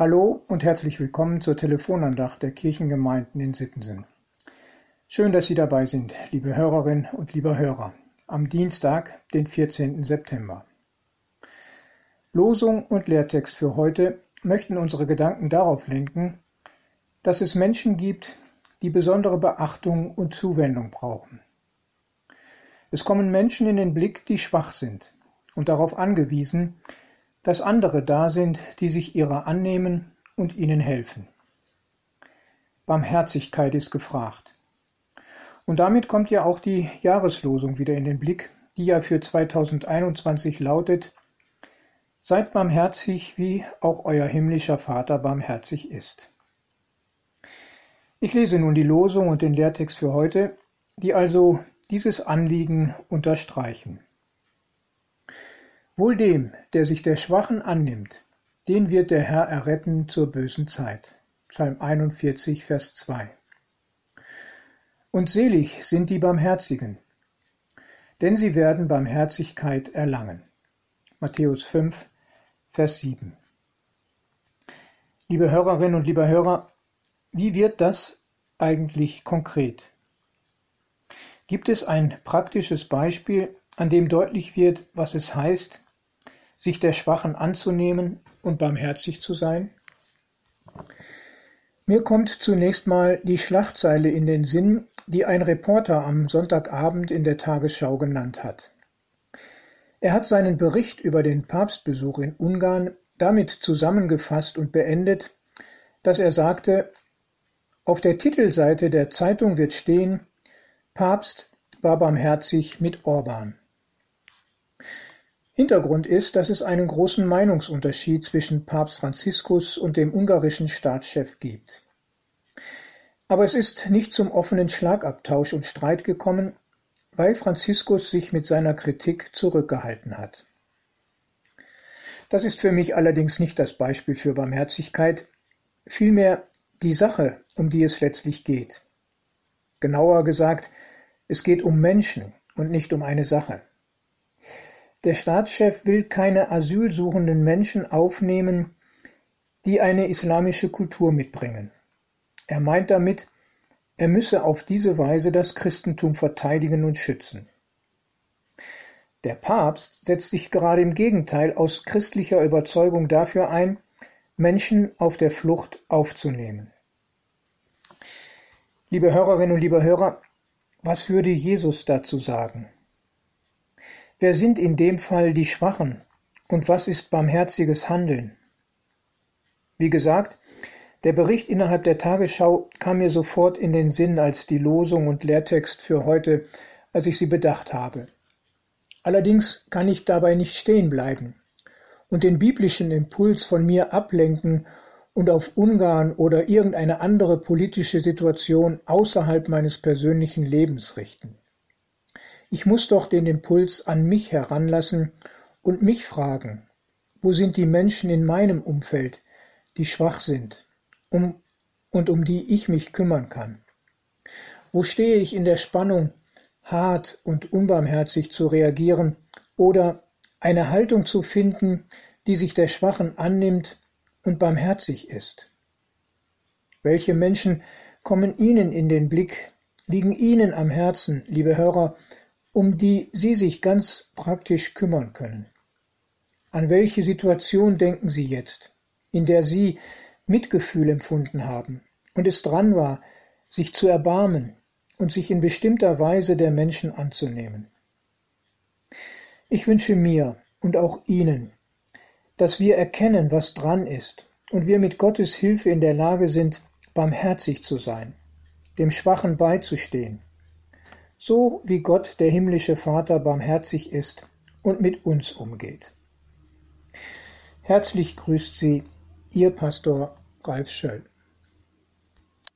Hallo und herzlich willkommen zur Telefonandacht der Kirchengemeinden in Sittensen. Schön, dass Sie dabei sind, liebe Hörerinnen und lieber Hörer, am Dienstag, den 14. September. Losung und Lehrtext für heute möchten unsere Gedanken darauf lenken, dass es Menschen gibt, die besondere Beachtung und Zuwendung brauchen. Es kommen Menschen in den Blick, die schwach sind und darauf angewiesen, dass andere da sind, die sich ihrer annehmen und ihnen helfen. Barmherzigkeit ist gefragt. Und damit kommt ja auch die Jahreslosung wieder in den Blick, die ja für 2021 lautet, Seid barmherzig, wie auch euer himmlischer Vater barmherzig ist. Ich lese nun die Losung und den Lehrtext für heute, die also dieses Anliegen unterstreichen. Wohl dem, der sich der Schwachen annimmt, den wird der Herr erretten zur bösen Zeit. Psalm 41, Vers 2. Und selig sind die Barmherzigen, denn sie werden Barmherzigkeit erlangen. Matthäus 5, Vers 7. Liebe Hörerinnen und lieber Hörer, wie wird das eigentlich konkret? Gibt es ein praktisches Beispiel, an dem deutlich wird, was es heißt, sich der Schwachen anzunehmen und barmherzig zu sein? Mir kommt zunächst mal die Schlagzeile in den Sinn, die ein Reporter am Sonntagabend in der Tagesschau genannt hat. Er hat seinen Bericht über den Papstbesuch in Ungarn damit zusammengefasst und beendet, dass er sagte, auf der Titelseite der Zeitung wird stehen, Papst war barmherzig mit Orban. Hintergrund ist, dass es einen großen Meinungsunterschied zwischen Papst Franziskus und dem ungarischen Staatschef gibt. Aber es ist nicht zum offenen Schlagabtausch und Streit gekommen, weil Franziskus sich mit seiner Kritik zurückgehalten hat. Das ist für mich allerdings nicht das Beispiel für Barmherzigkeit, vielmehr die Sache, um die es letztlich geht. Genauer gesagt, es geht um Menschen und nicht um eine Sache. Der Staatschef will keine asylsuchenden Menschen aufnehmen, die eine islamische Kultur mitbringen. Er meint damit, er müsse auf diese Weise das Christentum verteidigen und schützen. Der Papst setzt sich gerade im Gegenteil aus christlicher Überzeugung dafür ein, Menschen auf der Flucht aufzunehmen. Liebe Hörerinnen und liebe Hörer, was würde Jesus dazu sagen? Wer sind in dem Fall die Schwachen und was ist barmherziges Handeln? Wie gesagt, der Bericht innerhalb der Tagesschau kam mir sofort in den Sinn als die Losung und Lehrtext für heute, als ich sie bedacht habe. Allerdings kann ich dabei nicht stehen bleiben und den biblischen Impuls von mir ablenken und auf Ungarn oder irgendeine andere politische Situation außerhalb meines persönlichen Lebens richten. Ich muss doch den Impuls an mich heranlassen und mich fragen, wo sind die Menschen in meinem Umfeld, die schwach sind um, und um die ich mich kümmern kann? Wo stehe ich in der Spannung, hart und unbarmherzig zu reagieren oder eine Haltung zu finden, die sich der Schwachen annimmt und barmherzig ist? Welche Menschen kommen Ihnen in den Blick, liegen Ihnen am Herzen, liebe Hörer, um die Sie sich ganz praktisch kümmern können. An welche Situation denken Sie jetzt, in der Sie Mitgefühl empfunden haben und es dran war, sich zu erbarmen und sich in bestimmter Weise der Menschen anzunehmen? Ich wünsche mir und auch Ihnen, dass wir erkennen, was dran ist und wir mit Gottes Hilfe in der Lage sind, barmherzig zu sein, dem Schwachen beizustehen so wie Gott, der himmlische Vater, barmherzig ist und mit uns umgeht. Herzlich grüßt Sie, Ihr Pastor Ralf Schöll.